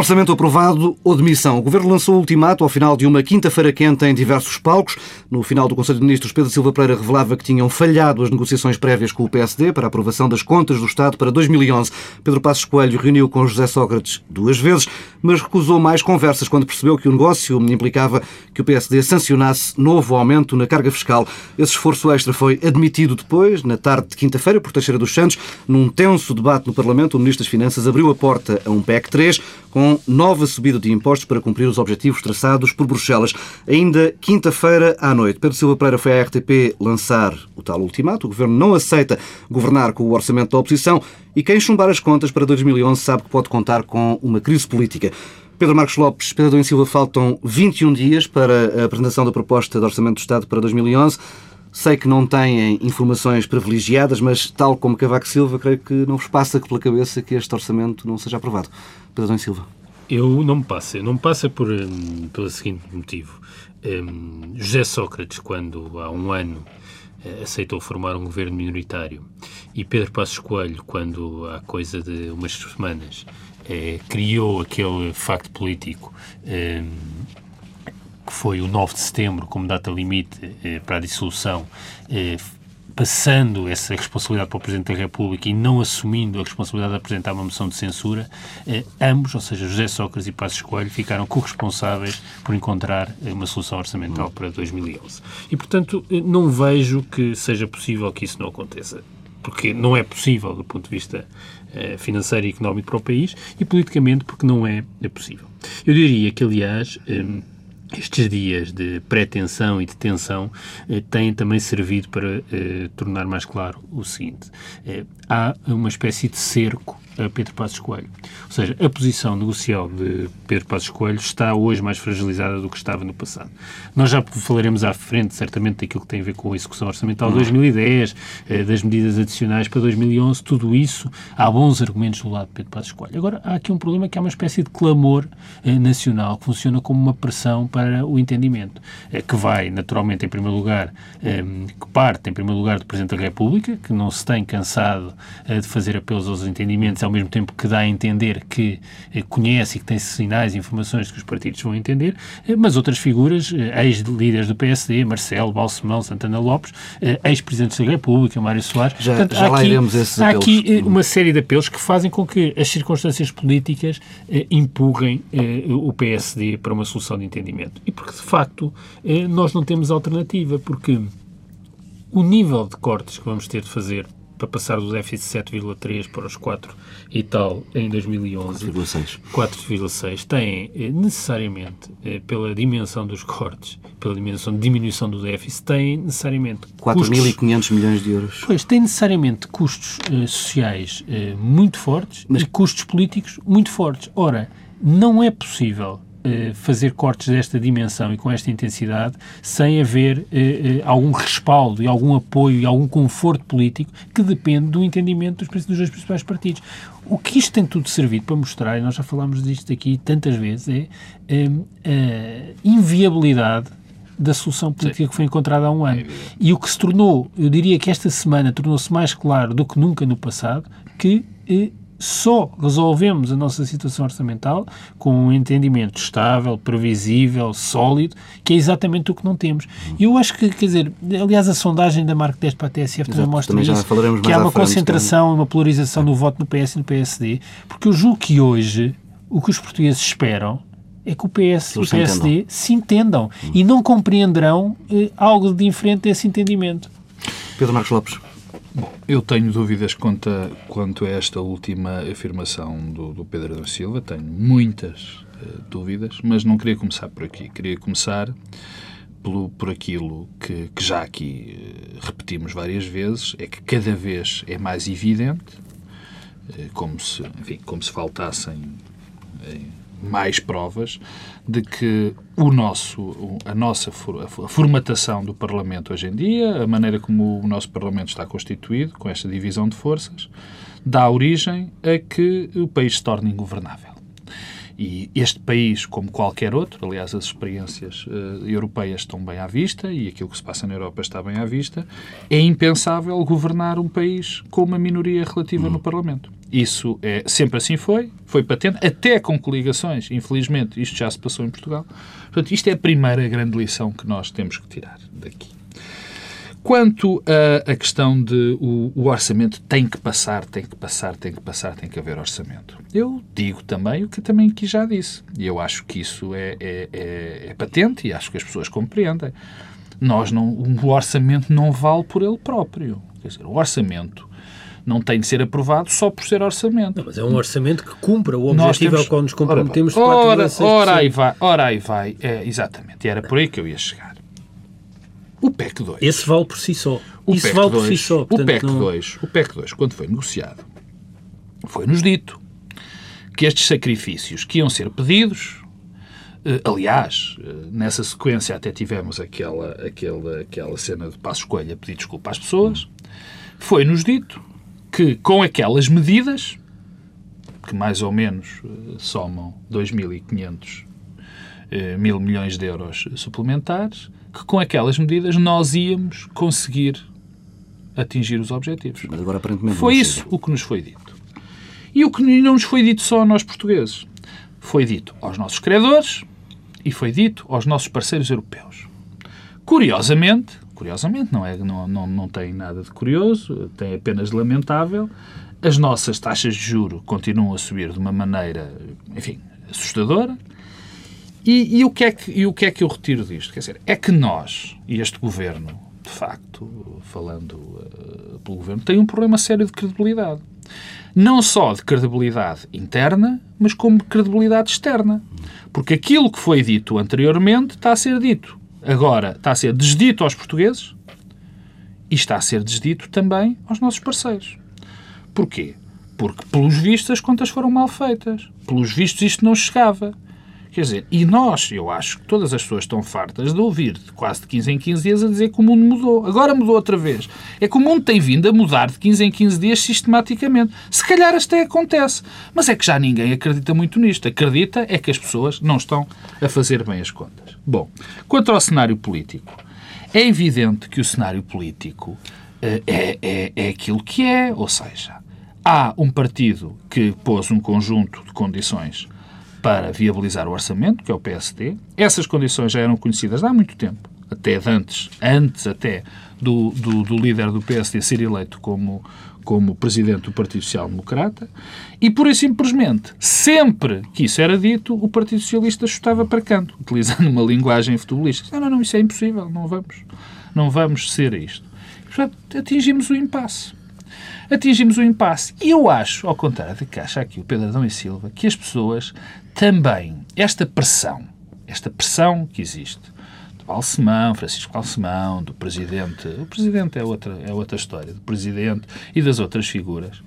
Orçamento aprovado ou demissão. O Governo lançou o ultimato ao final de uma quinta-feira quente em diversos palcos. No final do Conselho de Ministros, Pedro Silva Pereira revelava que tinham falhado as negociações prévias com o PSD para a aprovação das contas do Estado para 2011. Pedro Passos Coelho reuniu com José Sócrates duas vezes, mas recusou mais conversas quando percebeu que o negócio implicava que o PSD sancionasse novo aumento na carga fiscal. Esse esforço extra foi admitido depois, na tarde de quinta-feira, por Teixeira dos Santos. Num tenso debate no Parlamento, o Ministro das Finanças abriu a porta a um PEC 3 com nova subida de impostos para cumprir os objetivos traçados por Bruxelas. Ainda quinta-feira à noite, Pedro Silva Pereira foi à RTP lançar o tal ultimato. O Governo não aceita governar com o orçamento da oposição e quem chumbar as contas para 2011 sabe que pode contar com uma crise política. Pedro Marcos Lopes, Pedro Adão Silva, faltam 21 dias para a apresentação da proposta de Orçamento do Estado para 2011. Sei que não têm informações privilegiadas, mas, tal como Cavaco Silva, creio que não vos passa pela cabeça que este orçamento não seja aprovado. Pedro Silva. Eu não me passa. Não me passa por, um, pelo seguinte motivo. Um, José Sócrates, quando há um ano uh, aceitou formar um governo minoritário, e Pedro Passos Coelho, quando há coisa de umas semanas uh, criou aquele facto político um, que foi o 9 de setembro como data limite eh, para a dissolução, eh, passando essa responsabilidade para o Presidente da República e não assumindo a responsabilidade de apresentar uma moção de censura, eh, ambos, ou seja, José Sócrates e Passos Coelho, ficaram corresponsáveis por encontrar eh, uma solução orçamental para 2011. E, portanto, eh, não vejo que seja possível que isso não aconteça. Porque não é possível do ponto de vista eh, financeiro e económico para o país e politicamente porque não é, é possível. Eu diria que, aliás, eh, estes dias de pré-tensão e de tensão eh, têm também servido para eh, tornar mais claro o seguinte: eh, há uma espécie de cerco Pedro Passos Coelho. Ou seja, a posição negocial de Pedro Passos Coelho está hoje mais fragilizada do que estava no passado. Nós já falaremos à frente, certamente, daquilo que tem a ver com a execução orçamental de 2010, eh, das medidas adicionais para 2011, tudo isso, há bons argumentos do lado de Pedro Passos Coelho. Agora, há aqui um problema que é uma espécie de clamor eh, nacional, que funciona como uma pressão para o entendimento, eh, que vai, naturalmente, em primeiro lugar, que parte, em primeiro lugar, do Presidente da República, que não se tem cansado de fazer apelos aos entendimentos, ao mesmo tempo que dá a entender que eh, conhece e que tem sinais e informações que os partidos vão entender, eh, mas outras figuras, eh, ex-líderes do PSD, Marcelo, Balsemão, Santana Lopes, ex-presidentes da República, Mário Soares. Já, Portanto, já há aqui, Há aqui uma série de apelos que fazem com que as circunstâncias políticas empurrem o PSD para uma solução de entendimento. E porque, de facto, nós não temos alternativa, porque o nível de cortes que vamos ter de fazer para passar do déficit 7,3 para os 4 e tal em 2011. 4,6. Tem eh, necessariamente, eh, pela dimensão dos cortes, pela dimensão de diminuição do déficit, tem necessariamente 4.500 milhões de euros. Pois, tem necessariamente custos uh, sociais muito fortes Mas... e custos políticos muito fortes. Ora, não é possível eh, fazer cortes desta dimensão e com esta intensidade sem haver eh, eh, algum respaldo e algum apoio e algum conforto político que depende do entendimento dos, dos dois principais partidos. O que isto tem tudo servido para mostrar, e nós já falámos disto aqui tantas vezes, é a inviabilidade da solução política Sim. que foi encontrada há um ano. É e o que se tornou, eu diria que esta semana tornou-se mais claro do que nunca no passado, que só resolvemos a nossa situação orçamental com um entendimento estável, previsível, sólido, que é exatamente o que não temos. E eu acho que, quer dizer, aliás, a sondagem da Marco 10 para a TSF também mostra também isso, que há uma concentração, uma polarização no voto no PS e no PSD, porque eu julgo que hoje o que os portugueses esperam é que o PS e o PSD entendam. se entendam hum. e não compreenderão eh, algo de diferente desse entendimento. Pedro Marcos Lopes. Bom, eu tenho dúvidas quanto a, quanto a esta última afirmação do, do Pedro da Silva, tenho muitas uh, dúvidas, mas não queria começar por aqui. Queria começar pelo, por aquilo que, que já aqui uh, repetimos várias vezes, é que cada vez é mais evidente, uh, como, se, enfim, como se faltassem mais provas de que o nosso, a nossa a formatação do Parlamento hoje em dia, a maneira como o nosso Parlamento está constituído, com esta divisão de forças, dá origem a que o país se torne ingovernável. E este país, como qualquer outro, aliás, as experiências uh, europeias estão bem à vista e aquilo que se passa na Europa está bem à vista, é impensável governar um país com uma minoria relativa no Parlamento. Isso é sempre assim foi, foi patente, até com coligações, infelizmente, isto já se passou em Portugal. Portanto, isto é a primeira grande lição que nós temos que tirar daqui. Quanto a questão de o, o, orçamento tem que passar, tem que passar, tem que passar, tem que haver orçamento. Eu digo também o que também aqui já disse. E eu acho que isso é, é, é, é patente e acho que as pessoas compreendem. Nós não, o orçamento não vale por ele próprio. Quer dizer, o orçamento não tem de ser aprovado só por ser orçamento. Não, mas é um orçamento que cumpra o objetivo temos... ao qual nos comprometemos. Ora, ora, ora aí vai, ora aí vai. É, exatamente, e era por aí que eu ia chegar. O PEC 2. Esse vale por si só. O Isso PEC vale 2, por si só. Portanto, o PEC não... 2, o PEC 2, quando foi negociado, foi-nos dito que estes sacrifícios que iam ser pedidos, eh, aliás, eh, nessa sequência até tivemos aquela, aquela, aquela cena de passo escolha pedir desculpa às pessoas, foi-nos dito que com aquelas medidas, que mais ou menos eh, somam 2.500 mil milhões de euros suplementares, que com aquelas medidas nós íamos conseguir atingir os objetivos. Mas agora aparentemente Foi isso o que nos foi dito. E o que não nos foi dito só a nós portugueses. Foi dito aos nossos credores e foi dito aos nossos parceiros europeus. Curiosamente, curiosamente, não, é, não, não, não tem nada de curioso, tem apenas de lamentável, as nossas taxas de juro continuam a subir de uma maneira, enfim, assustadora, e, e, o que é que, e o que é que eu retiro disto? Quer dizer, é que nós, e este governo, de facto, falando uh, pelo governo, tem um problema sério de credibilidade. Não só de credibilidade interna, mas como de credibilidade externa. Porque aquilo que foi dito anteriormente está a ser dito. Agora está a ser desdito aos portugueses e está a ser desdito também aos nossos parceiros. Porquê? Porque, pelos vistos, as contas foram mal feitas. Pelos vistos, isto não chegava. Quer dizer, e nós, eu acho que todas as pessoas estão fartas de ouvir de quase de 15 em 15 dias a dizer que o mundo mudou. Agora mudou outra vez. É que o mundo tem vindo a mudar de 15 em 15 dias sistematicamente. Se calhar até acontece. Mas é que já ninguém acredita muito nisto. Acredita é que as pessoas não estão a fazer bem as contas. Bom, quanto ao cenário político, é evidente que o cenário político é, é, é aquilo que é, ou seja, há um partido que pôs um conjunto de condições para viabilizar o orçamento, que é o PSD. Essas condições já eram conhecidas há muito tempo, até antes, antes até do, do, do líder do PSD ser eleito como, como presidente do Partido Social Democrata, e por e simplesmente, sempre que isso era dito, o Partido Socialista chutava para canto, utilizando uma linguagem futebolística. Não, não, não, isso é impossível, não vamos, não vamos ser isto. portanto, atingimos o impasse atingimos o impasse. E eu acho, ao contrário de que acha aqui o Pedro Adão e Silva, que as pessoas também, esta pressão, esta pressão que existe, do Balsemão, Francisco Balsemão, do Presidente, o Presidente é outra, é outra história, do Presidente e das outras figuras,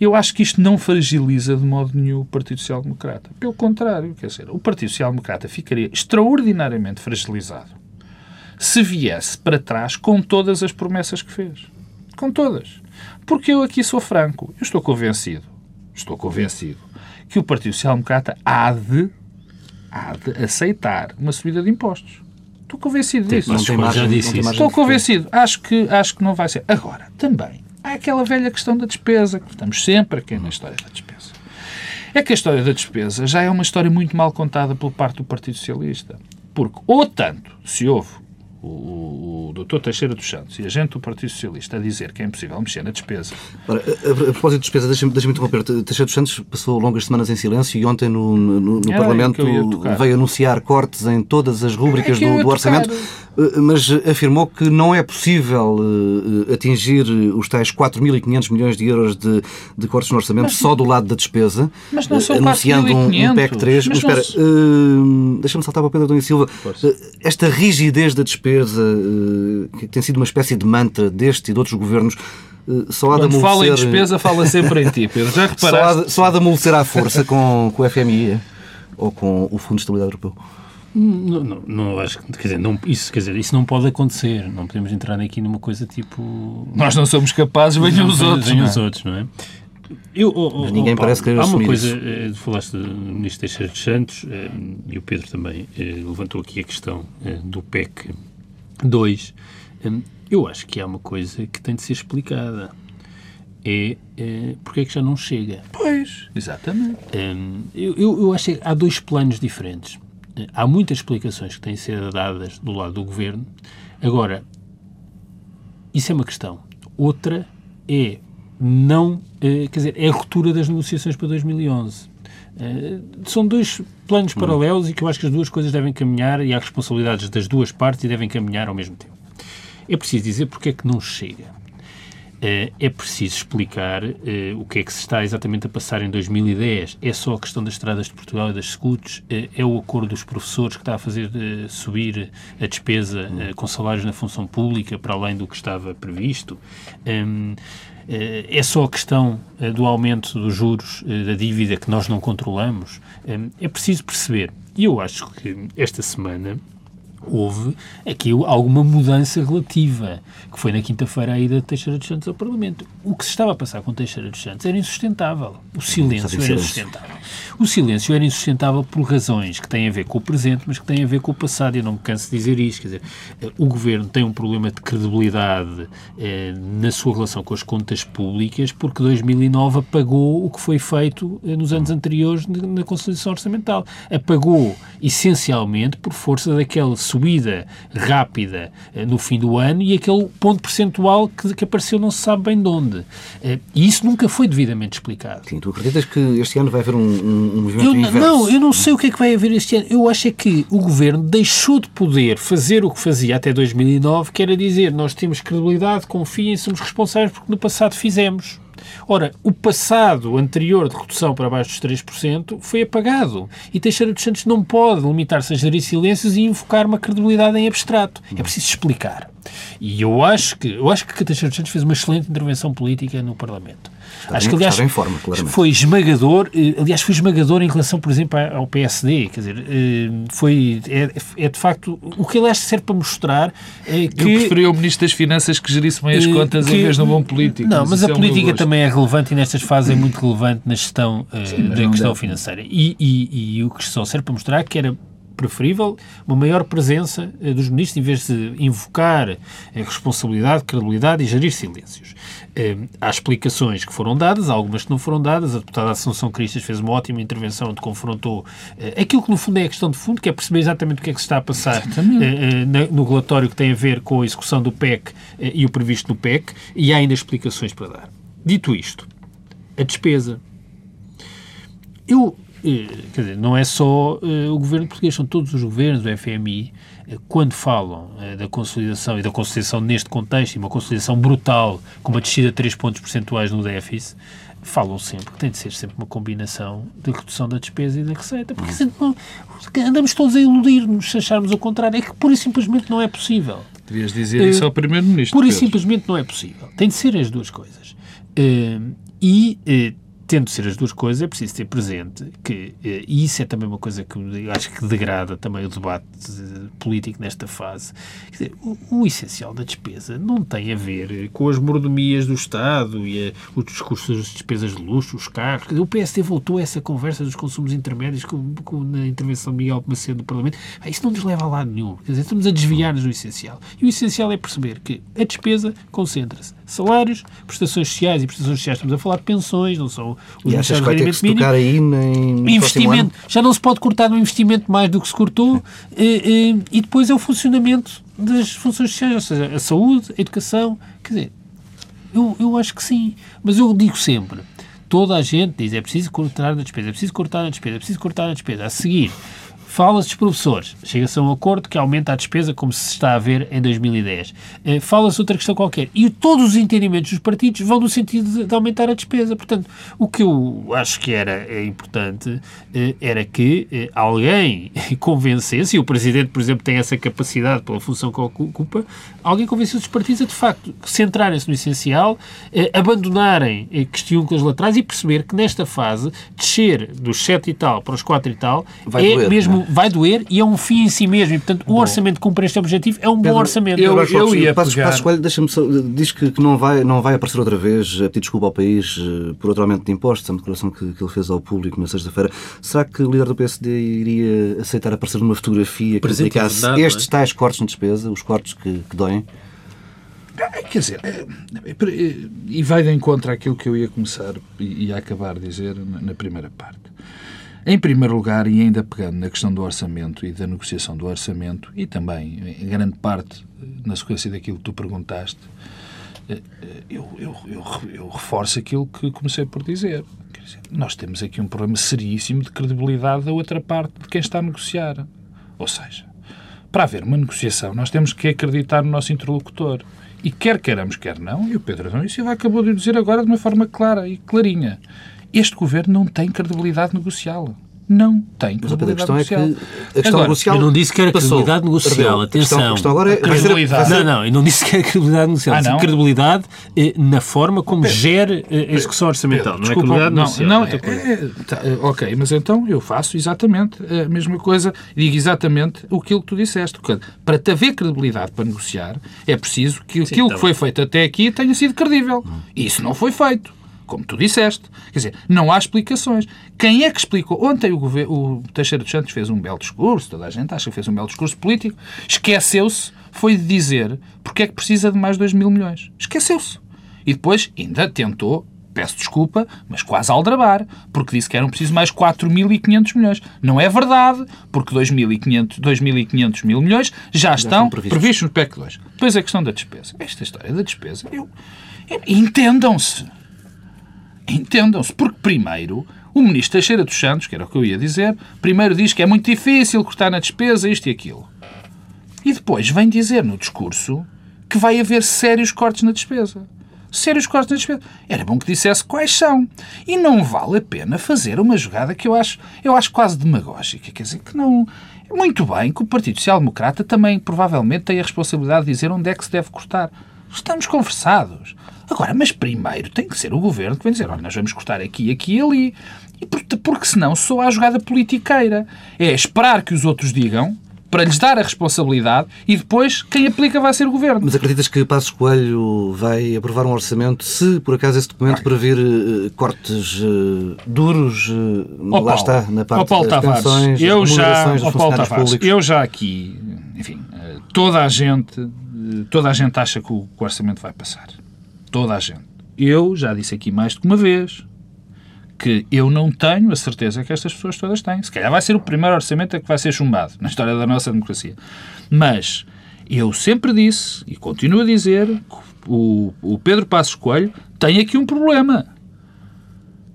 eu acho que isto não fragiliza de modo nenhum o Partido Social Democrata. Pelo contrário, quer dizer, o Partido Social Democrata ficaria extraordinariamente fragilizado se viesse para trás com todas as promessas que fez. Com todas. Porque eu aqui sou franco. Eu estou convencido, estou convencido, que o Partido Social Democrata há de, há de aceitar uma subida de impostos. Estou convencido disso. Não tem margem, já disse isso. Estou convencido. Acho que, acho que não vai ser. Agora, também, há aquela velha questão da despesa, que estamos sempre aqui na história da despesa. É que a história da despesa já é uma história muito mal contada por parte do Partido Socialista. Porque, ou tanto, se houve o, o, doutor Teixeira dos Santos e a gente do Partido Socialista a dizer que é impossível mexer na despesa. Ora, a, a, propósito de despesa, deixa-me deixa interromper. Teixeira dos Santos passou longas semanas em silêncio e ontem no, no, no Parlamento veio anunciar cortes em todas as rúbricas é do, do orçamento, eh, mas afirmou que não é possível uh, atingir os tais 4.500 milhões de euros de, de cortes no orçamento mas, só do lado da despesa, mas não são anunciando um, um PEC 3. Mas, mas espera, uh, deixa-me saltar para o Pedro Dom Silva. Esta rigidez da despesa despesa, eh, que tem sido uma espécie de mantra deste e de outros governos, eh, só há Quando de fala em despesa, fala sempre em ti, Pedro. Já reparaste? Só há de, só há de à força com, com o FMI ou com o Fundo de Estabilidade Europeu. Não, não, não, acho que, quer dizer, não, isso, quer dizer, isso não pode acontecer. Não podemos entrar aqui numa coisa tipo. Nós não somos capazes, venham os outros. Venham os é? outros, não é? Eu, oh, oh, Mas ninguém oh, parece querer Há uma coisa, isso. falaste do Ministro Teixeira de Santos, e o Pedro também levantou aqui a questão do PEC 2. Eu acho que há uma coisa que tem de ser explicada. É, é porque é que já não chega. Pois, exatamente. eu, eu, eu acho que há dois planos diferentes. Há muitas explicações que têm de ser dadas do lado do governo. Agora, isso é uma questão. Outra é não, eh, quer dizer, é a ruptura das negociações para 2011. Eh, são dois planos hum. paralelos e que eu acho que as duas coisas devem caminhar e há responsabilidades das duas partes e devem caminhar ao mesmo tempo. É preciso dizer porque é que não chega. Eh, é preciso explicar eh, o que é que se está exatamente a passar em 2010. É só a questão das estradas de Portugal e das escutas? Eh, é o acordo dos professores que está a fazer subir a despesa com salários na função pública para além do que estava previsto? Ehm, é só a questão do aumento dos juros da dívida que nós não controlamos? É preciso perceber. E eu acho que esta semana houve aqui alguma mudança relativa, que foi na quinta-feira a ida de Teixeira dos Santos ao Parlamento. O que se estava a passar com Teixeira dos Santos era insustentável. O silêncio era insustentável. O silêncio era insustentável por razões que têm a ver com o presente, mas que têm a ver com o passado. E eu não me canso de dizer isto. Quer dizer, o Governo tem um problema de credibilidade eh, na sua relação com as contas públicas, porque 2009 apagou o que foi feito eh, nos anos anteriores na, na Consolidação Orçamental. Apagou, essencialmente, por força daquela subida rápida eh, no fim do ano e aquele ponto percentual que, que apareceu não se sabe bem de onde. Eh, e isso nunca foi devidamente explicado. Sim, tu acreditas que este ano vai haver um, um, um movimento eu, inverso? Não, eu não sei o que é que vai haver este ano. Eu acho é que o Governo deixou de poder fazer o que fazia até 2009, que era dizer nós temos credibilidade, confiem, somos responsáveis porque no passado fizemos. Ora, o passado anterior de redução para baixo dos 3% foi apagado. E Teixeira dos Santos não pode limitar-se a gerir silêncios e invocar uma credibilidade em abstrato. É preciso explicar. E eu acho que, eu acho que Teixeira dos Santos fez uma excelente intervenção política no Parlamento. Está Acho bem, que, aliás, em forma, claramente. foi esmagador, eh, aliás, foi esmagador em relação, por exemplo, ao PSD, quer dizer, eh, foi, é, é de facto, o que aliás serve para mostrar é que... Eu preferia o Ministro das Finanças que gerisse bem as contas que, em vez de um bom político. Não, mas, mas a é política também é relevante e nestas fases é muito relevante na gestão Sim, da questão deve. financeira. E, e, e o que só serve para mostrar que era preferível uma maior presença eh, dos ministros em vez de invocar eh, responsabilidade, credibilidade e gerir silêncios. Eh, há explicações que foram dadas, há algumas que não foram dadas. A deputada Assunção Cristas fez uma ótima intervenção onde confrontou aquilo que no fundo é a questão de fundo, que é perceber exatamente o que é que se está a passar no relatório que tem a ver com a execução do PEC e o previsto no PEC, e há ainda explicações para dar. Dito isto, a despesa. Eu quer dizer, não é só uh, o governo português, são todos os governos, o FMI, uh, quando falam uh, da consolidação e da consolidação neste contexto, e uma consolidação brutal, com uma descida de 3 pontos percentuais no déficit, falam sempre que tem de ser sempre uma combinação de redução da despesa e da receita, porque andamos todos a iludir-nos se acharmos o contrário, é que pura e simplesmente não é possível. Devias dizer isso ao Primeiro-Ministro. Pura e simplesmente não é possível. Tem de ser as duas coisas. e tendo ser as duas coisas, é preciso ter presente que, eh, e isso é também uma coisa que eu acho que degrada também o debate político nesta fase, dizer, o, o, essencial da despesa não tem a ver com as mordomias do Estado e a, os discursos das despesas de luxo, os carros. Dizer, o PSD voltou a essa conversa dos consumos intermédios com, com, na intervenção de Miguel Macedo no Parlamento. Ah, isso não nos leva a lado nenhum. Dizer, estamos a desviar-nos do essencial. E o essencial é perceber que a despesa concentra-se. Salários, prestações sociais e prestações sociais, estamos a falar de pensões, não são os e achas que vai ter que se tocar aí nem investimento. já não se pode cortar no investimento mais do que se cortou e, e, e, depois é o funcionamento das funções sociais, ou seja, a saúde, a educação, quer dizer, eu, eu acho que sim, mas eu digo sempre, toda a gente diz é preciso cortar na despesa, é preciso cortar na despesa, é preciso cortar na despesa. A seguir, Fala-se dos professores. Chega-se a um acordo que aumenta a despesa, como se está a ver em 2010. Eh, fala-se outra questão qualquer. E todos os entendimentos dos partidos vão no sentido de, aumentar a despesa. Portanto, o que eu acho que era é importante eh, era que eh, alguém convencesse, e o Presidente, por exemplo, tem essa capacidade pela função que ocupa, alguém convencesse os partidos a, de facto, centrarem-se no essencial, abandonarem questões laterais e perceber que nesta fase, descer dos 7 e tal para os 4 e tal, Vai é doer, mesmo vai doer e é um fim em si mesmo. E, portanto, o bom. orçamento cumpre este objetivo, é um Pedro, bom orçamento. Eu, eu, eu ia Passos, pegar... Passos deixa-me diz que, que, não, vai, não vai aparecer outra vez a pedir desculpa ao país eh, por outro aumento de impostos, a declaração que, que ele fez ao público na sexta-feira. Será que o líder do PSD iria aceitar aparecer numa fotografia que indicasse estes é? tais cortes na despesa, os cortes que, que doem? É, quer dizer, é, e vai de encontro àquilo que eu ia começar e ia acabar de dizer na primeira parte. Em primeiro lugar, e ainda pegando na questão do orçamento e da negociação do orçamento, e também, em grande parte, na sequência daquilo que tu perguntaste, eu, eu, eu, eu reforço aquilo que comecei por dizer. Dizer, nós temos aqui um problema seríssimo de credibilidade da outra parte de quem está a negociar. Ou seja, para haver uma negociação, nós temos que acreditar no nosso interlocutor. E quer queiramos, quer não, e o Pedro Adão Silva acabou de dizer agora de uma forma clara e clarinha. Este governo não tem credibilidade negocial não tem Mas a questão negocial. é que a questão agora, negocial. Eu não disse que era credibilidade negocial, atenção. A questão, agora é. Credibilidade. Não, não, eu não disse que era credibilidade negocial. Ah, não? Credibilidade eh, na forma como Pedro, gera eh, a execução orçamental, Pedro, não desculpa, é credibilidade não, negocial. Não, é, é, tá, eh, ok, mas então eu faço exatamente a mesma coisa, digo exatamente aquilo que tu disseste. Para te haver credibilidade para negociar, é preciso que Sim, aquilo tá que foi feito até aqui tenha sido credível. Hum. Isso não foi feito como tu disseste. Quer dizer, não há explicações. Quem é que explicou? Ontem o, governo, o Teixeira dos Santos fez um belo discurso, toda a gente acha que fez um belo discurso político, esqueceu-se, foi de dizer porque é que precisa de mais 2 mil milhões. Esqueceu-se. E depois ainda tentou peço desculpa, mas quase aldrabar, porque disse que eram preciso mais 4.500 milhões. Não é verdade, porque 2.500, 2.500 mil milhões já, já estão previstos. previstos no PEC 2. Depois a questão da despesa. Esta história da despesa, eu entendam-se. Entendam-se, porque primeiro o ministro Teixeira dos Santos, que era o que eu ia dizer, primeiro diz que é muito difícil cortar na despesa isto e aquilo. E depois vem dizer no discurso que vai haver sérios cortes na despesa. Sérios cortes na despesa. Era bom que dissesse quais são. E não vale a pena fazer uma jogada que eu acho, eu acho quase demagógica. Quer dizer, que não. Muito bem que o Partido Social Democrata também provavelmente tem a responsabilidade de dizer onde é que se deve cortar. Estamos conversados. Agora, mas primeiro tem que ser o governo que vai dizer, olha, nós vamos cortar aqui, aqui e ali. E porque, porque senão só há jogada politiqueira. É esperar que os outros digam para lhes dar a responsabilidade e depois quem aplica vai ser o Governo. Mas acreditas que Passos Coelho vai aprovar um orçamento se, por acaso, esse documento previr uh, cortes uh, duros, uh, lá Paulo, está, na parte Paulo das Tavares, eu já, dos funcionários Tavares, públicos? Eu já aqui, enfim, toda a gente, toda a gente acha que o, que o orçamento vai passar. Toda a gente. Eu já disse aqui mais do que uma vez que eu não tenho a certeza que estas pessoas todas têm. Se calhar vai ser o primeiro orçamento que vai ser chumbado na história da nossa democracia. Mas eu sempre disse, e continuo a dizer, que o, o Pedro Passos Coelho tem aqui um problema.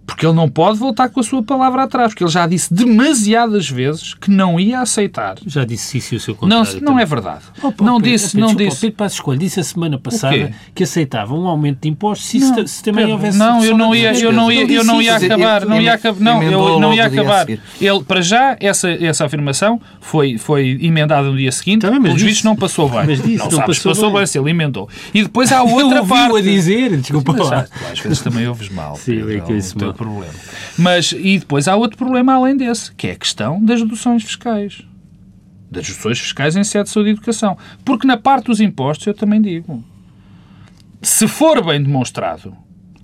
Porque ele não pode voltar com a sua palavra atrás, porque ele já disse demasiadas vezes que não ia aceitar. Já disse isso e o seu contrário. Não, não é verdade. Oh, pô, não Pedro, disse, não desculpa, disse. Pedro Passos Escolha disse a semana passada que aceitava um aumento de impostos se, não, se também Pedro, houvesse Não, eu não ia, eu não ia, eu não ia acabar, não ia acabar, não, eu não ia acabar. Ele para já essa essa afirmação foi foi emendada no dia seguinte, também, mas pelos vistos não passou bem. Mas disse, não, não sabes, passou, bem. bem se ele emendou. E depois há outra parte. a dizer, desculpa lá. Às vezes também ouves mal. Sim, é que isso é problema. Mas, e depois há outro problema além desse, que é a questão das deduções fiscais. Das deduções fiscais em sede de saúde e educação. Porque na parte dos impostos, eu também digo, se for bem demonstrado,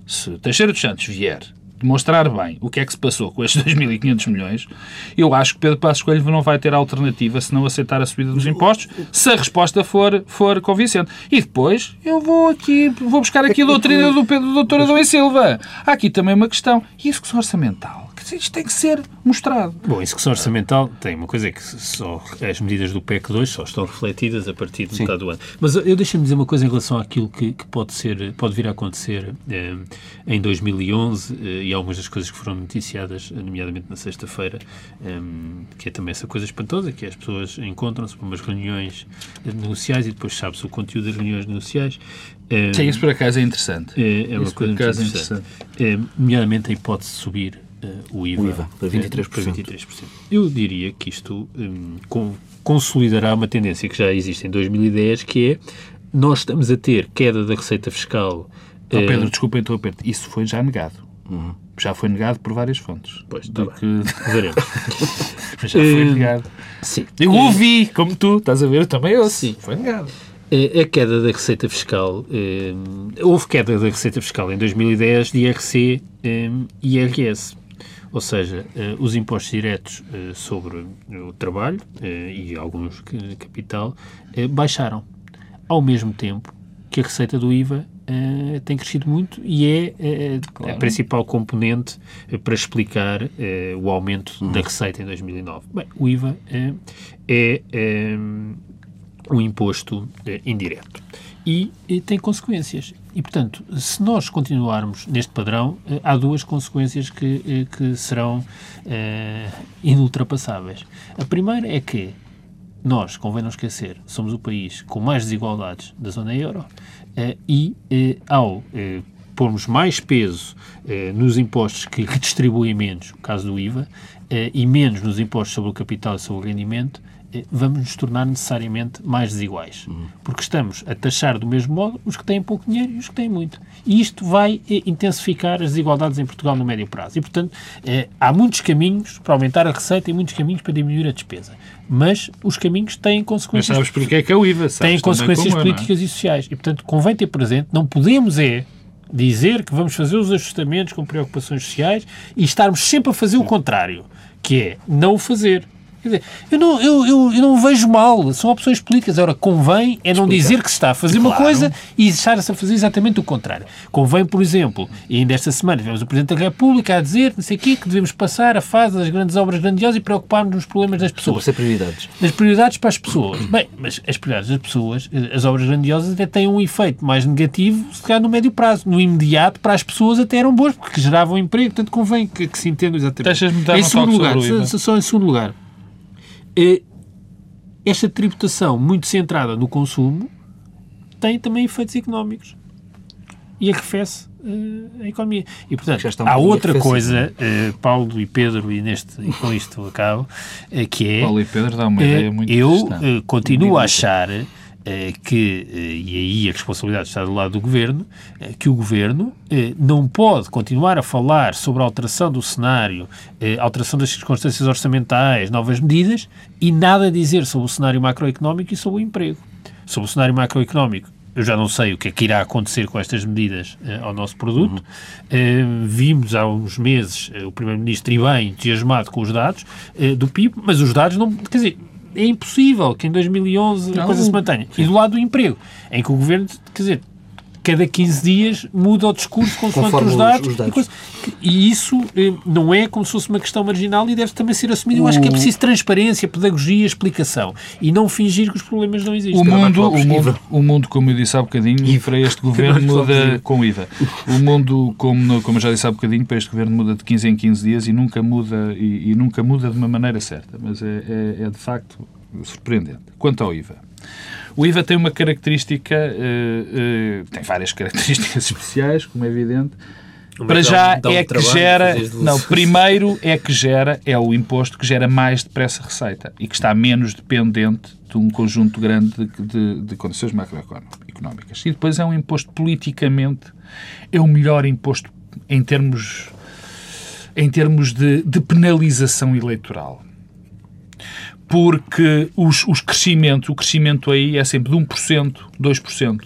se Teixeira dos Santos vier demonstrar bem o que é que se passou com estes 2.500 milhões, eu acho que Pedro Passos Coelho não vai ter alternativa se não aceitar a subida dos impostos, se a resposta for, for convincente. E depois eu vou aqui, vou buscar aqui a doutrina do, Pedro, do doutor Adão e Silva. Há aqui também uma questão. E a execução orçamental? Isto tem que ser mostrado. Bom, a execução orçamental tem uma coisa é que só as medidas do PEC 2 só estão refletidas a partir de metade do ano. Mas eu deixo-me dizer uma coisa em relação àquilo que, que, pode ser, pode vir a acontecer eh, em 2011 eh, e algumas das coisas que foram noticiadas, nomeadamente na sexta-feira, eh, que é também essa coisa espantosa, que é as pessoas encontram-se para umas reuniões negociais e depois sabe-se o conteúdo das reuniões negociais. Eh, Sim, isso por acaso é interessante. É, é uma coisa interessante. interessante. Eh, nomeadamente a hipótese de subir uh, o, IVA, o IVA para 23%. Para 23%. Eu diria que isto um, com, consolidará uma tendência que já existe em 2010, que é nós estamos a ter queda da receita fiscal. Oh, Pedro, uh, desculpa interromper Isso foi já negado. Uhum já foi negado por várias fontes. Pois, está que... Veremos. Mas já foi negado. Sim. Eu ouvi, como tu, estás a ver? Eu também ouço. Sim. Foi negado. A queda da receita fiscal, eh, houve queda da receita fiscal em 2010 de IRC eh, e IRS. Ou seja, eh, os impostos diretos eh, sobre o trabalho eh, e alguns capital eh, baixaram. Ao mesmo tempo que a receita do IVA eh, tem crescido muito e é eh, a principal componente eh, para explicar eh, o aumento da receita em 2009. Bem, o IVA eh, é eh, um imposto eh, indireto e eh, tem consequências. E, portanto, se nós continuarmos neste padrão, eh, há duas consequências que, eh, que serão eh, inultrapassáveis. A primeira é que nós, convém não esquecer, somos o país com mais desigualdades da zona euro e, ao pormos mais peso nos impostos que redistribuem menos, o caso do IVA, e menos nos impostos sobre o capital e sobre o rendimento, vamos nos tornar necessariamente mais desiguais. Porque estamos a taxar do mesmo modo os que têm pouco dinheiro e os que têm muito. E isto vai eh, intensificar as desigualdades em Portugal no médio prazo. E, portanto, eh, há muitos caminhos para aumentar a receita e muitos caminhos para diminuir a despesa. Mas os caminhos têm Mas consequências sabes porque é que é o IVA? Sabes têm consequências é, é? políticas e sociais. E, portanto, convém ter presente, não podemos é dizer que vamos fazer os ajustamentos com preocupações sociais e estarmos sempre a fazer o contrário, que é não o fazer. Quer dizer, eu não, eu, eu, eu não vejo mal, são opções políticas. Agora, convém é não dizer que se está a fazer uma Claro. coisa e estar-se a fazer exatamente o contrário. Convém, por exemplo, e ainda esta semana tivemos o Presidente da República a dizer, não sei o quê, que devemos passar a fase das grandes obras grandiosas e preocupar-nos nos problemas das pessoas Estabelecer prioridades. das prioridades para as pessoas. Bem, mas as prioridades das pessoas, eh, as obras grandiosas até têm um efeito mais negativo, se calhar no médio prazo. No imediato, para as pessoas até eram boas, porque geravam emprego, portanto convém que, que se entenda exatamente. Deixas-me dar em um segundo lugar, sobre só, só em segundo lugar, esta tributação muito centrada no consumo tem também efeitos económicos e arrefece eh, a economia. E, portanto, há outra coisa, eh, Paulo e Pedro, e, neste, e com isto acabo, eh, que é... Paulo e Pedro dá uma ideia muito eu continuo a achar que, eh, e aí a responsabilidade está do lado do Governo, eh, que o Governo eh, não pode continuar a falar sobre a alteração do cenário, eh, alteração das circunstâncias orçamentais, novas medidas, e nada dizer sobre o cenário macroeconómico e sobre o emprego. Sobre o cenário macroeconómico, eu já não sei o que é que irá acontecer com estas medidas eh, ao nosso produto. Eh, vimos há uns meses eh, o Primeiro-Ministro ir bem entusiasmado com os dados eh, do PIB, mas os dados não. Quer dizer, é impossível que em 2011 a Não. coisa se mantenha. E do lado do emprego, em que o governo, quer dizer, cada 15 dias muda o discurso consoante Conforme os os- dados. os dados. E, coisa- e isso eh, não é como se fosse uma questão marginal e deve também ser assumido. Eu acho que é preciso transparência, pedagogia, explicação. E não fingir que os problemas não existem. O mundo, o, mundo, o mundo, como eu disse há bocadinho, para este governo Lopes, muda com IVA. O mundo, como, como eu já disse há bocadinho, para este governo muda de 15 em 15 dias e nunca muda, e, e nunca muda de uma maneira certa. Mas é, é- é de facto surpreendente. Quanto ao IVA. O IVA tem uma característica, eh, eh, tem várias características especiais, como é evidente. um Para já dá um é que gera. Não, primeiro é que gera, é o imposto que gera mais depressa receita e que está menos dependente de um conjunto grande de, de- de condições macroeconómicas. E depois é um imposto politicamente, é o melhor imposto em termos, em termos de, de penalização eleitoral. Porque os, os crescimentos, o crescimento aí é sempre de 1%, 2%.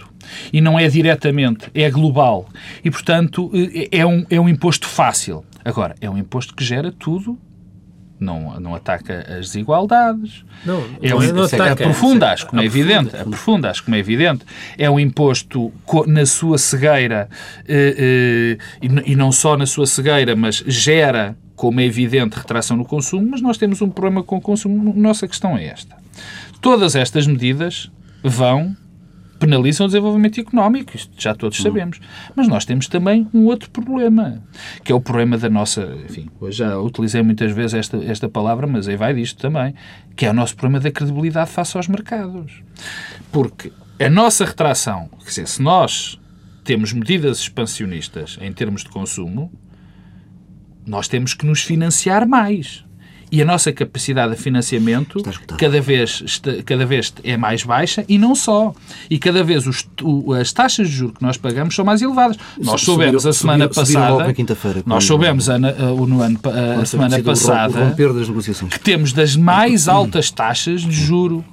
E não é diretamente, é global. E, portanto, eh, é um, é um imposto fácil. Agora, é um imposto que gera tudo, não, não ataca as desigualdades, Não, é um, é- não ataca, aprofunda, é- acho como é evidente. Aprofunda, acho como é evidente. É um imposto na sua cegueira, eh, eh, e e não só na sua cegueira, mas gera, como é evidente, retração no consumo, mas nós temos um problema com o consumo. Nossa questão é esta. Todas estas medidas vão penalizam o desenvolvimento económico, isto já todos sabemos. Mas nós temos também um outro problema, que é o problema da nossa, enfim, hoje já utilizei muitas vezes esta, esta palavra, mas aí vai disto também, que é o nosso problema da credibilidade face aos mercados. Porque a nossa retração, quer dizer, se nós temos medidas expansionistas em termos de consumo, nós temos que nos financiar mais. e a nossa capacidade de financiamento cada vez, cada vez é mais baixa e não só. E cada vez os, as taxas de juros que nós pagamos são mais elevadas. Nós soubemos subiram, a semana subiram, passada. Nós soubemos a, a, no ano, a, a semana passada que temos das mais altas taxas de juro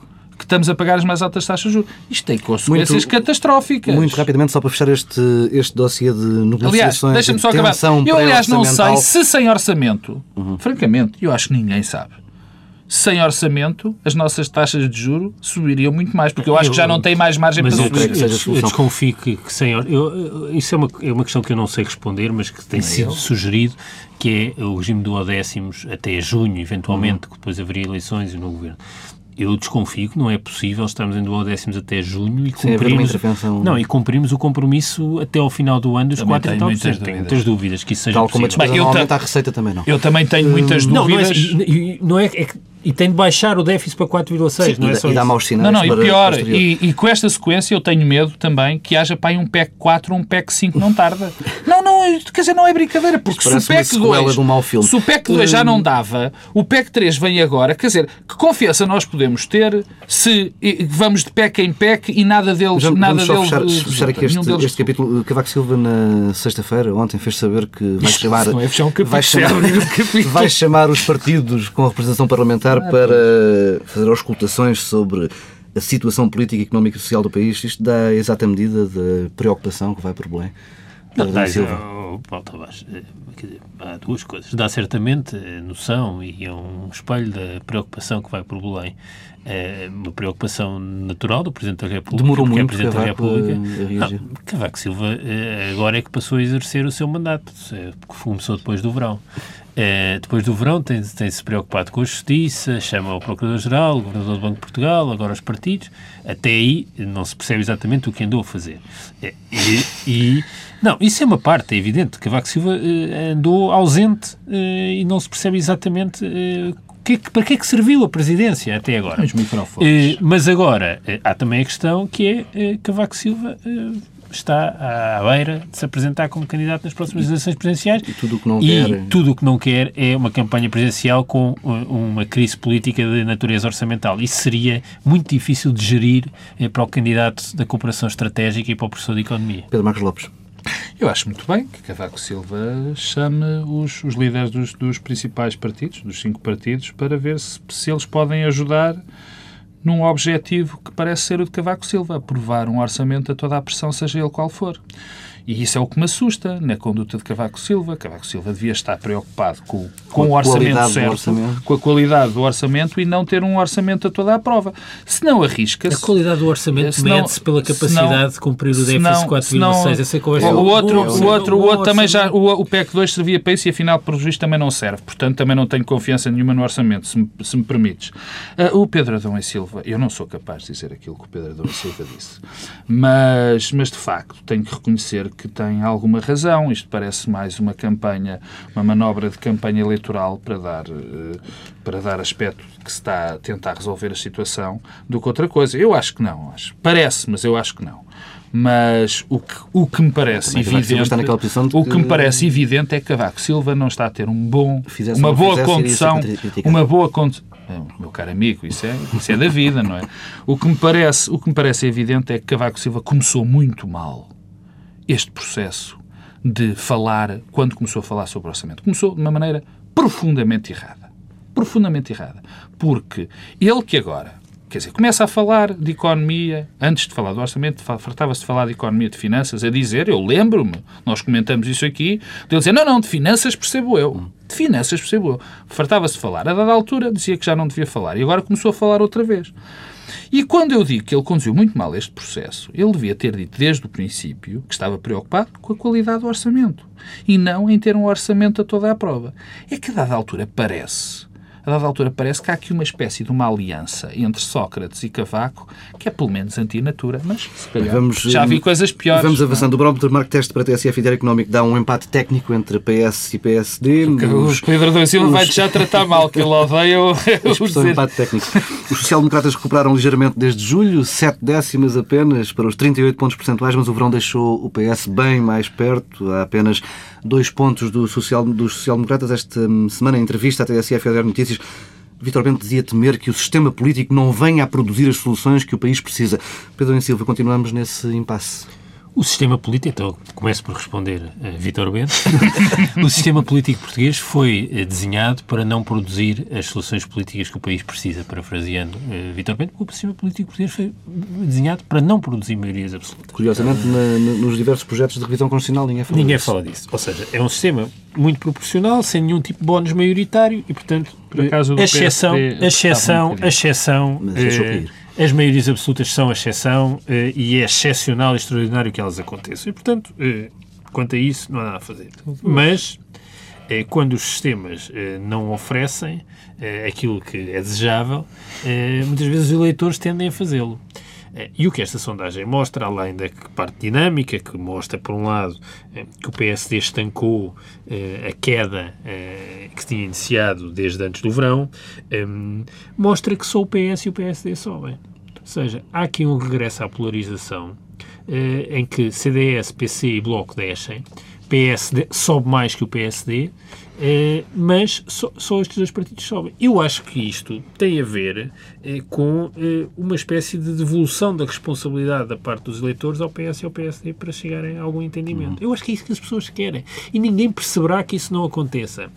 estamos a pagar as mais altas taxas de juros. Isto tem consequências muito, catastróficas. Muito rapidamente, só para fechar este, este dossiê de negociações. Aliás, deixa-me só acabar. Eu, aliás, não sei se sem orçamento, uhum. francamente, eu acho que ninguém sabe sem orçamento, as nossas taxas de juro subiriam muito mais, porque eu acho que já não tem mais margem mas para subir. Eu, eu, eu desconfio que, que sem eu, isso é uma, é uma questão que eu não sei responder, mas que tem sido sugerido, que é o regime do décimos até junho, eventualmente, uhum. que depois haveria eleições no governo eu desconfio que não é possível estarmos em duodécimos até junho e cumprirmos, não, e cumprimos o compromisso até ao final do ano dos também 4 e tal muitas Tenho muitas dúvidas que isso seja Tal possível. como a despesa Bem, eu a receita também não. Eu também tenho muitas dúvidas. Não, não é, não é, é e tem de baixar o déficit para 4,6, não é só e dá maus sinais Não, não, e pior, e, e, com esta sequência eu tenho medo também que haja para aí um PEC 4 ou um PEC 5 não tarda. não, não, quer dizer, não é brincadeira, porque se o PEC 2, um se o PEC 2 já não hum. dava, o PEC 3 vem agora, quer dizer, que confiança nós podemos ter se vamos de PEC em PEC e nada deles... Vamos, nada vamos só deles, fechar, fechar aqui este, deles... este capítulo. Cavaco Silva, na sexta-feira, ontem, fez saber que vai chamar... Não é fechar um capítulo, vai chamar, vai chamar os partidos com representação parlamentar ah, para fazer auscultações sobre a situação política, económica e social do país, isto dá exata medida da preocupação que vai por Belém? Não, dá, Silva. Paulo Tavares, eh, há duas coisas. Dá certamente noção e é um espelho da preocupação que vai por Belém. É uma preocupação natural do Presidente da República. Demorou muito é Presidente da República. Não, Cavaco Silva eh, agora é que passou a exercer o seu mandato, que começou depois do verão. É, depois do verão tem-se tem preocupado com a Justiça, chama o Procurador-Geral, o Governador do Banco de Portugal, agora os partidos. Até aí não se percebe exatamente o que andou a fazer. É, e, e, não, isso é uma parte, é evidente. Cavaco Silva eh, andou ausente eh, e não se percebe exatamente eh, que, para que é que serviu a presidência até agora. Os microfones. mas agora há também a questão que é Cavaco Silva está à beira de se apresentar como candidato nas próximas eleições presidenciais. E tudo o que não e quer. tudo o que não quer é uma campanha presidencial com uh, uma crise política de natureza orçamental. Isso seria muito difícil de gerir eh, para o candidato da cooperação estratégica e para o professor de economia. Pedro Marcos Lopes. Eu acho muito bem que Cavaco Silva chame os, os líderes dos, dos, principais partidos, dos cinco partidos, para ver se, se eles podem ajudar num objetivo que parece ser o de Cavaco Silva, aprovar um orçamento a toda a pressão, seja ele qual for. E isso é o que me assusta na conduta de Cavaco Silva. Cavaco Silva devia estar preocupado com, com, com o orçamento certo, orçamento. com a qualidade do orçamento e não ter um orçamento a toda a prova. Se não arrisca-se... A qualidade do orçamento mede-se pela capacidade de cumprir o déficit 4,6. Essa é o, o outro, o outro, o outro também já... O, o PEC 2 servia para isso e afinal, por juiz, também não serve. Portanto, também não tenho confiança nenhuma no orçamento, se me, se me permites. Uh, o Pedro Adão e Silva, eu não sou capaz de dizer aquilo que o Pedro Adão e Silva disse, mas, mas de facto tenho que reconhecer que tem alguma razão. Isto parece mais uma campanha, uma manobra de campanha eleitoral para dar, eh, para dar aspecto que se está a tentar resolver a situação do que outra coisa. Eu acho que não. Acho. Parece, mas eu acho que não. Mas o que, o que me parece evidente, o que me parece evidente é que Cavaco Silva não está a ter um bom, uma boa condução, uma boa condução meu caro amigo, isso é, isso é da vida, não é? O que, me parece, o que me parece evidente é que Cavaco Silva começou muito mal este processo de falar, quando começou a falar sobre o orçamento. Começou de uma maneira profundamente errada. Profundamente errada. Porque ele que agora, quer dizer, começa a falar de economia, antes de falar do orçamento, fartava-se de falar de economia, de finanças, a dizer, eu lembro-me, nós comentamos isso aqui, de ele dizer, não, não, de finanças percebo eu. De finanças percebo eu. Fartava-se de falar. A dada altura dizia que já não devia falar. E agora começou a falar outra vez. E quando eu digo que ele conduziu muito mal este processo, ele devia ter dito desde o princípio que estava preocupado com a qualidade do orçamento e não em ter um orçamento a toda a prova. É que a dada altura parece a dada altura parece que há aqui uma espécie de uma aliança entre Sócrates e Cavaco que é pelo menos antinatura, mas se calhar vamos, já vi coisas piores. Vamos avançando. O barómetro Marco Teste para a TSF e Económico dá um empate técnico entre PS e PSD. O Pedro da Silva os... vai já tratar mal, que ele odeia o, o empate técnico. Os social-democratas recuperaram ligeiramente desde julho, sete décimas apenas para os 38 pontos percentuais, mas o verão deixou o PS bem mais perto, há apenas dois pontos do social, dos social-democratas. Esta semana, em entrevista à TSF ao Notícias, notícias. Vitor Bento dizia temer que o sistema político não venha a produzir as soluções que o país precisa. Pedro e Silva, continuamos nesse impasse. O sistema político, então começo por responder a Vítor Bento. o sistema político português foi eh, desenhado para não produzir as soluções políticas que o país precisa, parafraseando uh, Vítor Bento, porque o sistema político português foi desenhado para não produzir maiorias absolutas. Curiosamente, na, nos diversos projetos de revisão constitucional ninguém fala Ninguém disso. fala disso. Ou seja, é um sistema muito proporcional, sem nenhum tipo de bónus maioritário e, portanto, Por acaso, a exceção, PSD a exceção, um exceção, As maiorias absolutas são a exceção eh, e é excepcional e extraordinário que elas aconteçam. E, portanto, eh, quanto a isso, não há nada a fazer. Mas, eh, quando os sistemas não oferecem aquilo que é desejável, muitas vezes os eleitores tendem a fazê-lo. Eh, E o que esta sondagem mostra, além da parte dinâmica, que mostra, por um lado, eh, que o PSD estancou eh, a queda que tinha iniciado desde antes do verão, eh, mostra que só o PS e o PSD sobem. Ou seja, há aqui um regresso à polarização em que CDS, PC e Bloco descem, PS de- sobe mais que o PSD, eh, mas só, só estes dois partidos sobem. Eu acho que isto tem a ver eh, com eh, uma espécie de devolução da responsabilidade da parte dos eleitores ao PS e ao PSD para chegarem a algum entendimento. Eu acho que é isso que as pessoas querem. E ninguém perceberá que isso não aconteça.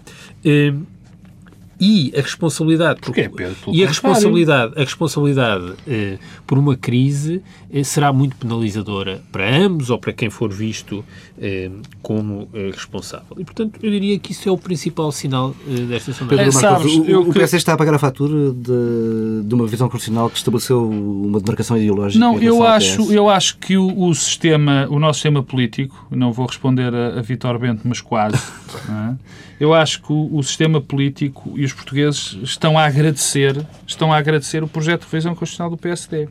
E a responsabilidade Porquê, Pedro? Pelo e a responsabilidade a responsabilidade eh, por uma crise eh, será muito penalizadora para ambos ou para quem for visto eh, como eh, responsável e portanto eu diria que isso é o principal sinal eh, desta sondagem Pedro É, Marcos, sabes, o, o que- PS está a pagar a fatura de, de uma visão constitucional que estabeleceu uma demarcação ideológica. Não, eu acho, eu acho que o, o sistema, o nosso sistema político, não vou responder a, a Vitor Bento, mas quase, não é? Eu acho que o, o sistema político e os portugueses estão a agradecer, estão a agradecer o projeto de revisão constitucional do PSD.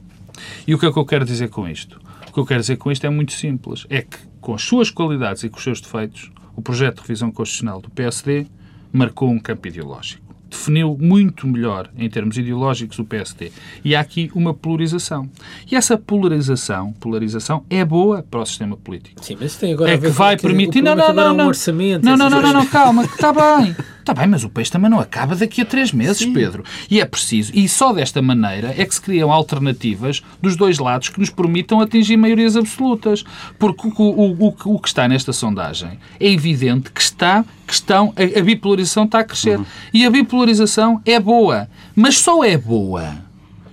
E o que é que eu quero dizer com isto? O que eu quero dizer com isto é muito simples. É que, com as suas qualidades e com os seus defeitos, o projeto de revisão constitucional do PSD marcou um campo ideológico. Definiu muito melhor, em termos ideológicos, o PSD. E há aqui uma polarização. E essa polarização, polarização é boa para o sistema político. Sim, mas tem agora É a ver que vai permitir. o Não, não, é não, não. um orçamento Não, não, não, não, calma, está bem. Está bem, mas o país também não acaba daqui a três meses, Pedro. E é preciso. E só desta maneira é que se criam alternativas dos dois lados que nos permitam atingir maiorias absolutas. Porque o, o, o, o que está nesta sondagem é evidente que está que estão, a, a bipolarização está a crescer. E a bipolarização é boa. Mas só é boa.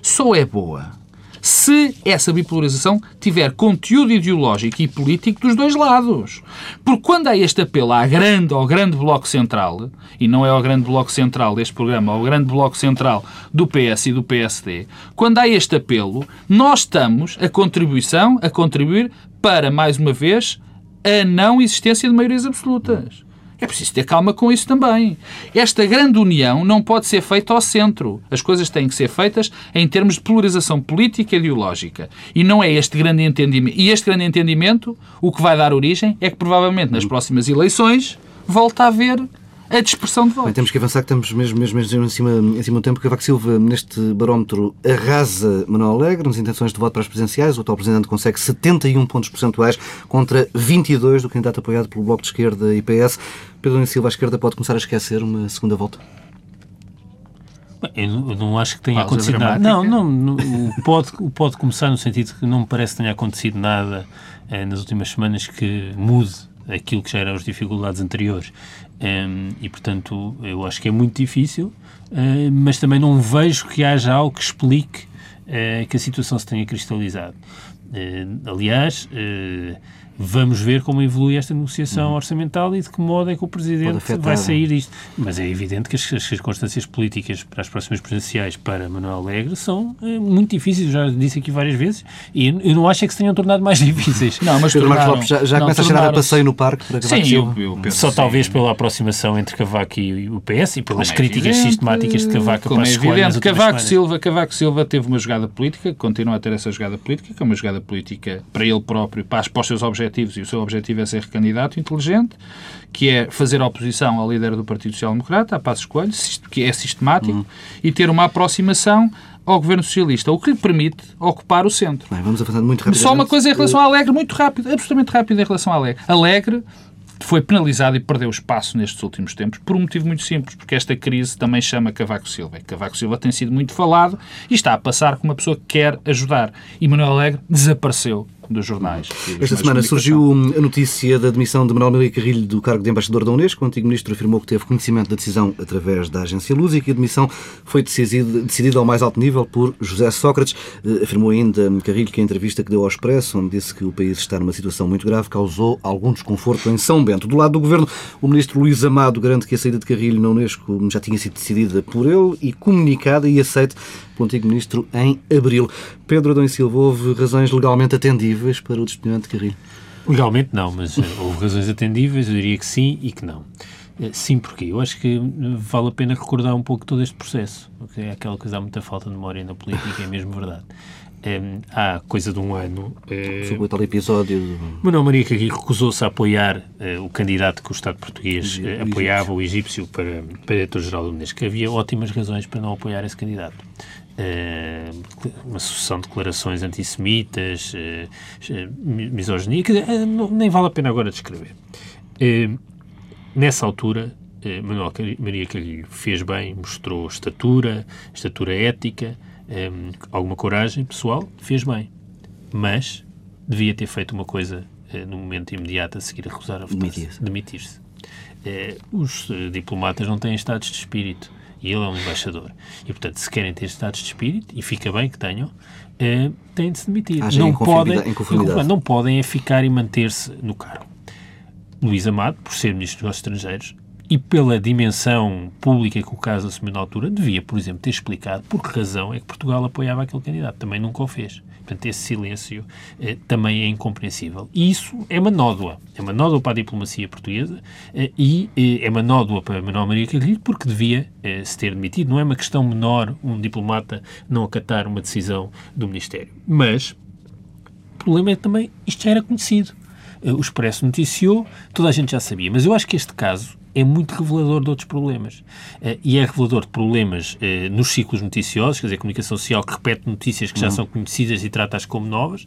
Só é boa se essa bipolarização tiver conteúdo ideológico e político dos dois lados. Porque quando há este apelo à grande, ao grande bloco central, e não é ao grande bloco central deste programa, ao grande bloco central do PS e do PSD, quando há este apelo, nós estamos a contribuição, a contribuir para, mais uma vez, a não existência de maiorias absolutas. É preciso ter calma com isso também. Esta grande união não pode ser feita ao centro. As coisas têm que ser feitas em termos de polarização política e ideológica. E não é este grande entendimento. E este grande entendimento, o que vai dar origem é que provavelmente nas próximas eleições volta a haver a dispersão de Bem, votos. temos que avançar, que estamos mesmo, mesmo, mesmo em, cima, em cima do tempo. Cavaco Silva, neste barómetro, arrasa Manuel Alegre nas intenções de voto para as presidenciais. O atual presidente consegue 71 pontos percentuais contra 22 do candidato apoiado pelo Bloco de Esquerda e PS. Pedro Nuno Silva, a esquerda pode começar a esquecer uma segunda volta? Bem, Eu não, acho que tenha Pausa acontecido nada. Não, dramática. não, não, o pode, o pode começar no sentido que não me parece que tenha acontecido nada eh, nas últimas semanas que mude aquilo que já eram as dificuldades anteriores. Em, e, portanto, eu acho que é muito difícil, eh, mas também não vejo que haja algo que explique eh, que a situação se tenha cristalizado. Eh, aliás, eh, vamos ver como evolui esta negociação orçamental e de que modo é que o Presidente vai é? sair disto. Mas é evidente que as, as circunstâncias políticas para as próximas presidenciais para Manuel Alegre são eh, muito difíceis, eu já disse aqui várias vezes, e eu, não acho é que se tenham tornado mais difíceis. Não, mas Pedro Marcos Lopes já, já não, começa a cheirar a passeio no parque para Cavaco Sim, eu, Silva? eu penso Só sim. talvez pela aproximação entre Cavaco e o PS e pelas Como é críticas evidente, sistemáticas de Cavaco a como é Passos Coelho nas evidente, Cavaco semanas. Silva, Cavaco Silva teve uma jogada política, continua a ter essa jogada política, que é uma jogada política para ele próprio, para, as- para os seus objetivos, e o seu objetivo é ser candidato inteligente, que é fazer oposição ao líder do Partido Social Democrata, a Passos Coelho, que é sistemático, e ter uma aproximação ao governo socialista, o que lhe permite ocupar o centro. Bem, vamos avançando muito rapidamente. Só uma coisa em relação a Alegre, muito rápido, absolutamente rápido em relação a Alegre. Alegre foi penalizado e perdeu espaço nestes últimos tempos por um motivo muito simples, porque esta crise também chama Cavaco Silva. E Cavaco Silva tem sido muito falado e está a passar como uma pessoa que quer ajudar. E Manuel Alegre desapareceu dos jornais. Esta semana surgiu a notícia da demissão de Manuel Maria Carrilho do cargo de embaixador da Unesco. O antigo ministro afirmou que teve conhecimento da decisão através da agência Luz e que a demissão foi decidida ao mais alto nível por José Sócrates. Eh, afirmou ainda Carrilho que a entrevista que deu ao Expresso, onde disse que o país está numa situação muito grave, causou algum desconforto em São Bento. Do lado do governo, o ministro Luís Amado garante que a saída de Carrilho na Unesco já tinha sido decidida por ele e comunicada e aceita pelo antigo ministro em abril. Pedro Adão e Silva, houve razões legalmente atendíveis para o despedimento de Carrilho? Legalmente não, mas eh, houve razões atendíveis, eu diria que sim e que não. Eh, sim, porque eu acho que vale a pena recordar um pouco todo este processo, porque é aquela coisa, há muita falta de memória na política, é mesmo verdade. Um, há coisa de um ano. Sobre o tal episódio. Do... Manuel Maria Carrilho recusou-se a apoiar uh, o candidato que o Estado português uh, apoiava, o egípcio, para, para diretor-geral do Unesco. Havia ótimas razões para não apoiar esse candidato. Uma sucessão de declarações antissemitas, misoginia, que nem vale a pena agora descrever. nessa altura, Manuel Maria Carrilho fez bem, mostrou estatura, estatura ética, um, alguma coragem pessoal, fez bem. Mas devia ter feito uma coisa no momento imediato a seguir a recusar a votar-se. Demitir-se. Uh, os diplomatas não têm estados de espírito e ele é um embaixador. E, portanto, se querem ter estados de espírito, e fica bem que tenham, têm de se demitir. não, podem, não podem é ficar e manter-se no cargo. Luís Amado, por ser Ministro dos Estrangeiros, e pela dimensão pública que o caso assumiu na altura, devia, por exemplo, ter explicado por que razão é que Portugal apoiava aquele candidato. Também nunca o fez. Portanto, esse silêncio eh, também é incompreensível. E isso é uma nódoa. É uma nódoa para a diplomacia portuguesa eh, e eh, é uma nódoa para Manuel Maria Carrilho porque devia eh, se ter demitido. Não é uma questão menor um diplomata não acatar uma decisão do Ministério. Mas o problema é também, isto já era conhecido. Eh, o Expresso noticiou, toda a gente já sabia. Mas eu acho que este caso é muito revelador de outros problemas. Uh, e é revelador de problemas uh, nos ciclos noticiosos, quer dizer, a comunicação social que repete notícias que já uhum. são conhecidas e trata-as como novas,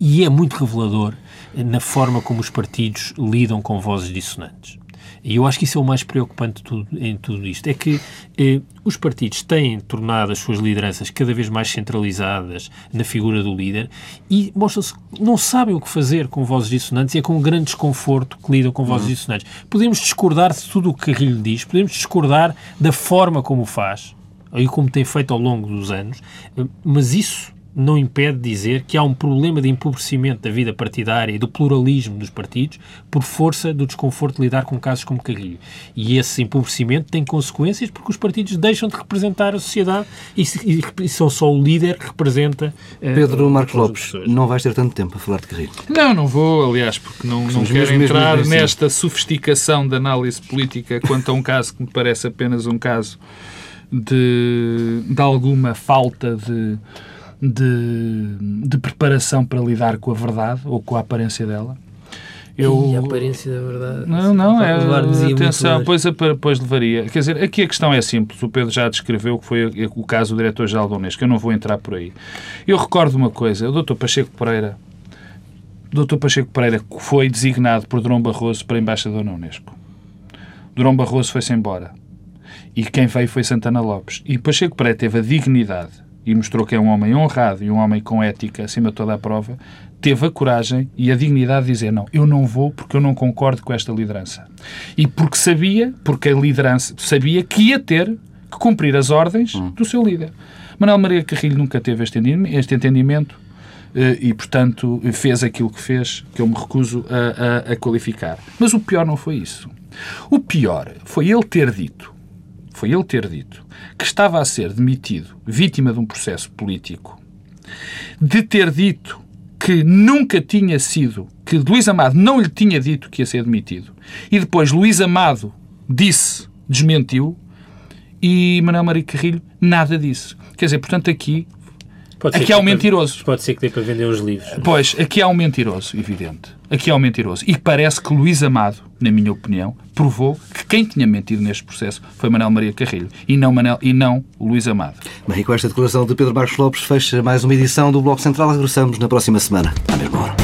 e é muito revelador uh, na forma como os partidos lidam com vozes dissonantes. E eu acho que isso é o mais preocupante tudo, em tudo isto. É que eh, os partidos têm tornado as suas lideranças cada vez mais centralizadas na figura do líder e mostram-se não sabem o que fazer com vozes dissonantes e é com um grande desconforto que lidam com vozes uhum. dissonantes. Podemos discordar de tudo o que Carrilho diz, podemos discordar da forma como o faz e como tem feito ao longo dos anos, eh, mas isso não impede dizer que há um problema de empobrecimento da vida partidária e do pluralismo dos partidos por força do desconforto de lidar com casos como Carrilho. E esse empobrecimento tem consequências porque os partidos deixam de representar a sociedade e, e, e são só o líder que representa. Uh, Pedro Marcos Lopes, não vais ter tanto tempo a falar de Carrilho. Não, não vou, aliás, porque não, não quero mesmo, entrar mesmo nesta assim. sofisticação de análise política quanto a um caso que me parece apenas um caso de, de alguma falta de de, de preparação para lidar com a verdade ou com a aparência dela. Eu... E a aparência da verdade. Não, não, é. Atenção, pois, pois levaria. Quer dizer, aqui a questão é simples. O Pedro já descreveu que foi o caso do diretor-geral da Unesco. Eu não vou entrar por aí. Eu recordo uma coisa. O doutor Pacheco Pereira, o doutor Pacheco Pereira foi designado por Durão Barroso para embaixador na Unesco. Durão Barroso foi-se embora. E quem veio foi Santana Lopes. E Pacheco Pereira teve a dignidade e mostrou que é um homem honrado e um homem com ética acima de toda a prova, teve a coragem e a dignidade de dizer não, eu não vou porque eu não concordo com esta liderança. E porque sabia, porque a liderança sabia que ia ter que cumprir as ordens hum. do seu líder. Manuel Maria Carrilho nunca teve este entendimento eh, e, portanto, fez aquilo que fez, que eu me recuso a, a, a qualificar. Mas o pior não foi isso. O pior foi ele ter dito foi ele ter dito que estava a ser demitido, vítima de um processo político, de ter dito que nunca tinha sido, que Luís Amado não lhe tinha dito que ia ser demitido, e depois Luís Amado disse, desmentiu, e Manuel Maria Carrilho nada disse. Quer dizer, portanto, aqui Pode aqui há um mentiroso. Pode ser que dê para vender os livros. Pois, aqui há um mentiroso, evidente. Aqui há um mentiroso. E parece que Luís Amado, na minha opinião, provou que quem tinha mentido neste processo foi Manuel Maria Carrilho e não, Manel, e não Luís Amado. Bem, e com esta declaração de Pedro Marcos Lopes fecha mais uma edição do Bloco Central. Regressamos na próxima semana, à mesma hora.